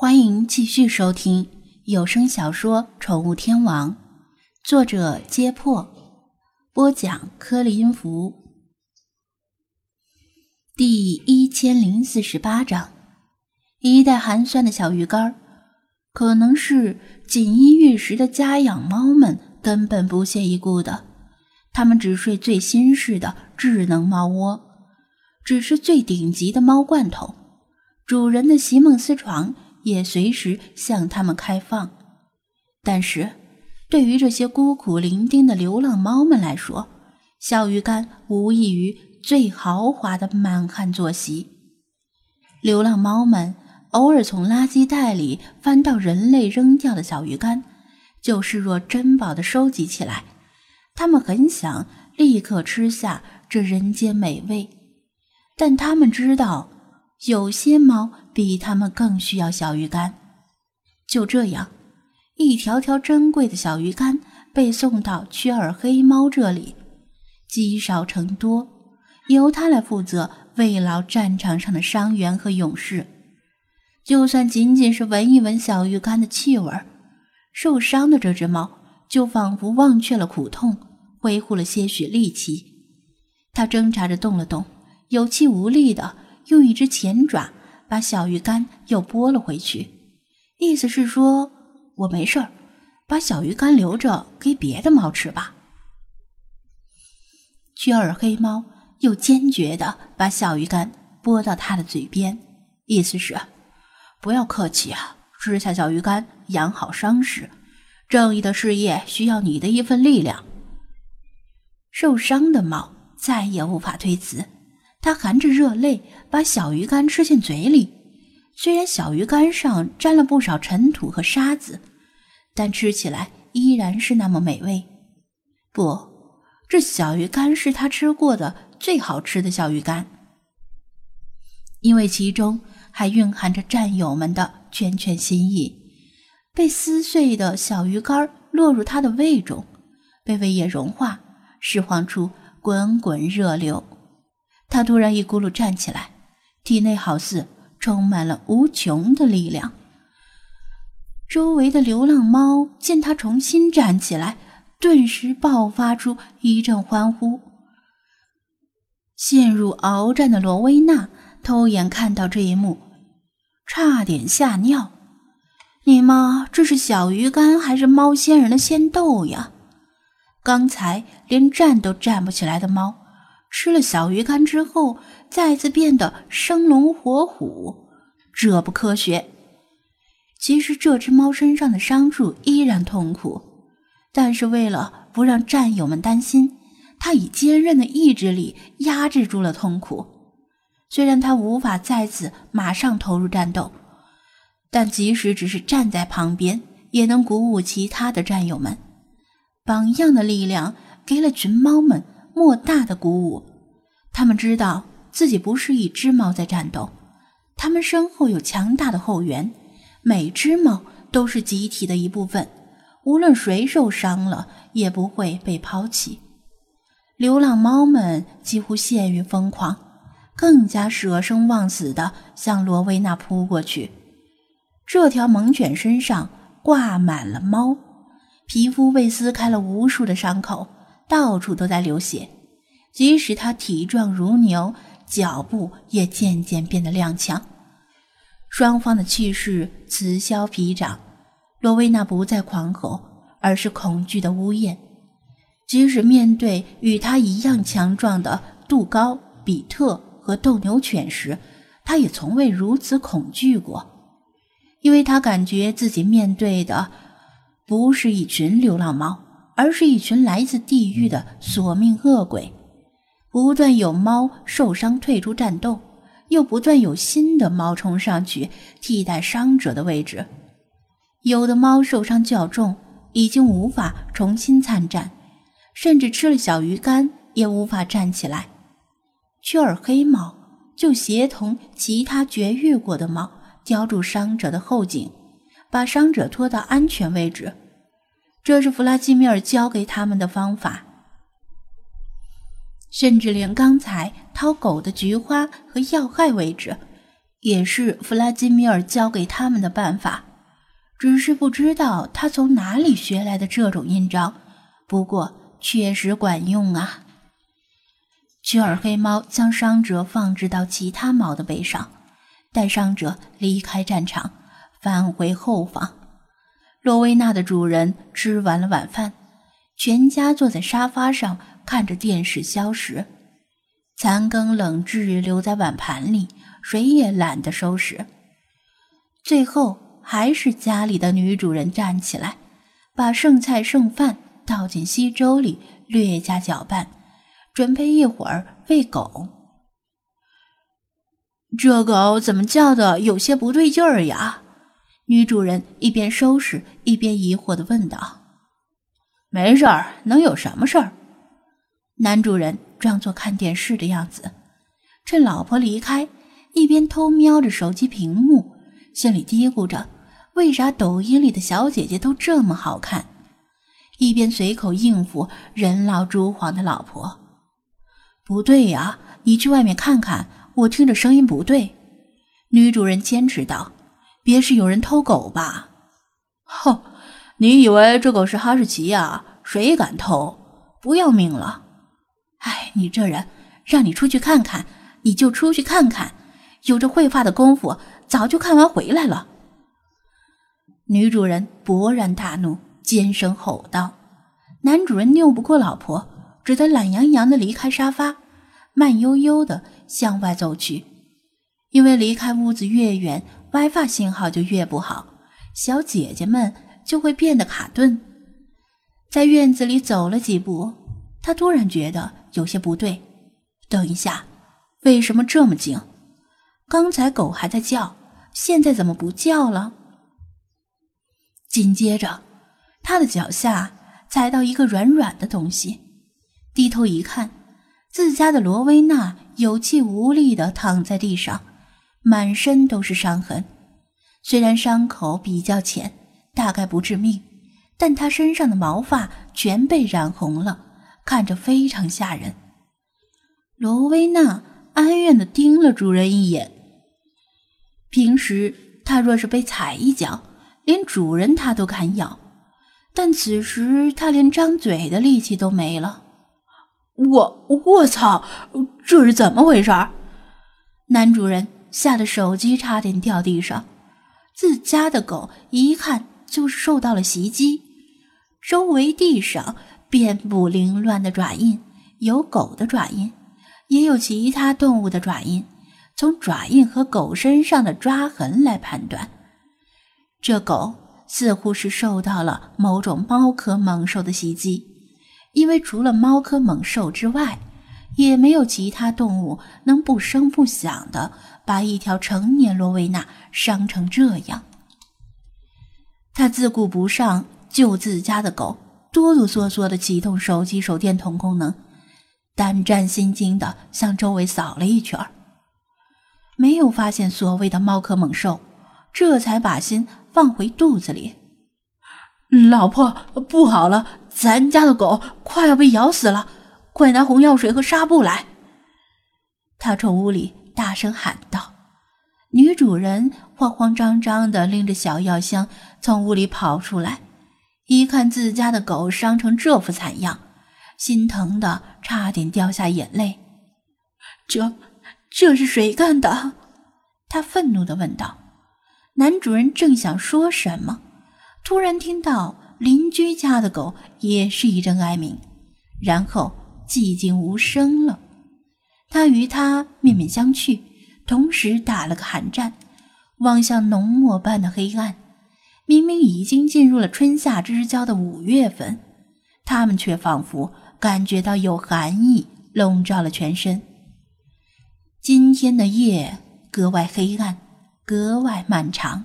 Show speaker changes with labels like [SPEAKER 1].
[SPEAKER 1] 欢迎继续收听有声小说《宠物天王》，作者：揭破，播讲：柯林福。第一千零四十八章，一袋寒酸的小鱼干可能是锦衣玉食的家养猫们根本不屑一顾的。它们只睡最新式的智能猫窝，只是最顶级的猫罐头。主人的席梦思床。也随时向他们开放，但是，对于这些孤苦伶仃的流浪猫们来说，小鱼干无异于最豪华的满汉坐席。流浪猫们偶尔从垃圾袋里翻到人类扔掉的小鱼干，就视若珍宝的收集起来。他们很想立刻吃下这人间美味，但他们知道。有些猫比它们更需要小鱼干。就这样，一条条珍贵的小鱼干被送到缺耳黑猫这里，积少成多，由它来负责慰劳战场上的伤员和勇士。就算仅仅是闻一闻小鱼干的气味，受伤的这只猫就仿佛忘却了苦痛，恢复了些许力气。它挣扎着动了动，有气无力的。用一只前爪把小鱼干又拨了回去，意思是说我没事儿，把小鱼干留着给别的猫吃吧。缺耳黑猫又坚决的把小鱼干拨到他的嘴边，意思是不要客气啊，吃下小鱼干养好伤势，正义的事业需要你的一份力量。受伤的猫再也无法推辞。他含着热泪把小鱼干吃进嘴里，虽然小鱼干上沾了不少尘土和沙子，但吃起来依然是那么美味。不，这小鱼干是他吃过的最好吃的小鱼干，因为其中还蕴含着战友们的拳拳心意。被撕碎的小鱼干落入他的胃中，被胃液融化，释放出滚滚热流。他突然一咕噜站起来，体内好似充满了无穷的力量。周围的流浪猫见他重新站起来，顿时爆发出一阵欢呼。陷入鏖战的罗威纳偷眼看到这一幕，差点吓尿。你妈这是小鱼干还是猫仙人的仙豆呀？刚才连站都站不起来的猫。吃了小鱼干之后，再次变得生龙活虎，这不科学。其实这只猫身上的伤处依然痛苦，但是为了不让战友们担心，它以坚韧的意志力压制住了痛苦。虽然它无法再次马上投入战斗，但即使只是站在旁边，也能鼓舞其他的战友们。榜样的力量给了群猫们。莫大的鼓舞，他们知道自己不是一只猫在战斗，他们身后有强大的后援，每只猫都是集体的一部分，无论谁受伤了也不会被抛弃。流浪猫们几乎陷于疯狂，更加舍生忘死地向罗威纳扑过去。这条猛犬身上挂满了猫，皮肤被撕开了无数的伤口。到处都在流血，即使他体壮如牛，脚步也渐渐变得踉跄。双方的气势此消彼长，罗威娜不再狂吼，而是恐惧的呜咽。即使面对与他一样强壮的杜高、比特和斗牛犬时，他也从未如此恐惧过，因为他感觉自己面对的不是一群流浪猫。而是一群来自地狱的索命恶鬼，不断有猫受伤退出战斗，又不断有新的猫冲上去替代伤者的位置。有的猫受伤较重，已经无法重新参战，甚至吃了小鱼干也无法站起来。雀耳黑猫就协同其他绝育过的猫叼住伤者的后颈，把伤者拖到安全位置。这是弗拉基米尔教给他们的方法，甚至连刚才掏狗的菊花和要害位置，也是弗拉基米尔教给他们的办法，只是不知道他从哪里学来的这种阴招。不过确实管用啊！屈尔黑猫将伤者放置到其他猫的背上，带伤者离开战场，返回后方。洛维娜的主人吃完了晚饭，全家坐在沙发上看着电视消食。残羹冷炙留在碗盘里，谁也懒得收拾。最后还是家里的女主人站起来，把剩菜剩饭。倒进稀粥里，略加搅拌，准备一会儿喂狗。这狗怎么叫的有些不对劲儿呀？女主人一边收拾一边疑惑的问道。没事儿，能有什么事儿？男主人装作看电视的样子，趁老婆离开，一边偷瞄着手机屏幕，心里嘀咕着：为啥抖音里的小姐姐都这么好看？一边随口应付人老珠黄的老婆，不对呀，你去外面看看，我听着声音不对。女主人坚持道：“别是有人偷狗吧？”哼，你以为这狗是哈士奇呀？谁敢偷？不要命了！哎，你这人，让你出去看看，你就出去看看，有这会发的功夫，早就看完回来了。女主人勃然大怒。尖声吼道：“男主人拗不过老婆，只得懒洋洋的离开沙发，慢悠悠的向外走去。因为离开屋子越远，WiFi 信号就越不好，小姐姐们就会变得卡顿。在院子里走了几步，他突然觉得有些不对。等一下，为什么这么静？刚才狗还在叫，现在怎么不叫了？紧接着。”他的脚下踩到一个软软的东西，低头一看，自家的罗威纳有气无力地躺在地上，满身都是伤痕。虽然伤口比较浅，大概不致命，但他身上的毛发全被染红了，看着非常吓人。罗威娜哀怨地盯了主人一眼。平时他若是被踩一脚，连主人他都敢咬。但此时他连张嘴的力气都没了。我我操，这是怎么回事？男主人吓得手机差点掉地上。自家的狗一看就是受到了袭击，周围地上遍布凌乱的爪印，有狗的爪印，也有其他动物的爪印。从爪印和狗身上的抓痕来判断，这狗。似乎是受到了某种猫科猛兽的袭击，因为除了猫科猛兽之外，也没有其他动物能不声不响的把一条成年罗威纳伤成这样。他自顾不上救自家的狗，哆哆嗦嗦的启动手机手电筒功能，胆战心惊的向周围扫了一圈，没有发现所谓的猫科猛兽，这才把心。放回肚子里，老婆不好了，咱家的狗快要被咬死了，快拿红药水和纱布来！他冲屋里大声喊道。女主人慌慌张张的拎着小药箱从屋里跑出来，一看自家的狗伤成这副惨样，心疼的差点掉下眼泪。这，这是谁干的？他愤怒的问道。男主人正想说什么，突然听到邻居家的狗也是一阵哀鸣，然后寂静无声了。他与他面面相觑，同时打了个寒战，望向浓墨般的黑暗。明明已经进入了春夏之交的五月份，他们却仿佛感觉到有寒意笼罩了全身。今天的夜格外黑暗。格外漫长。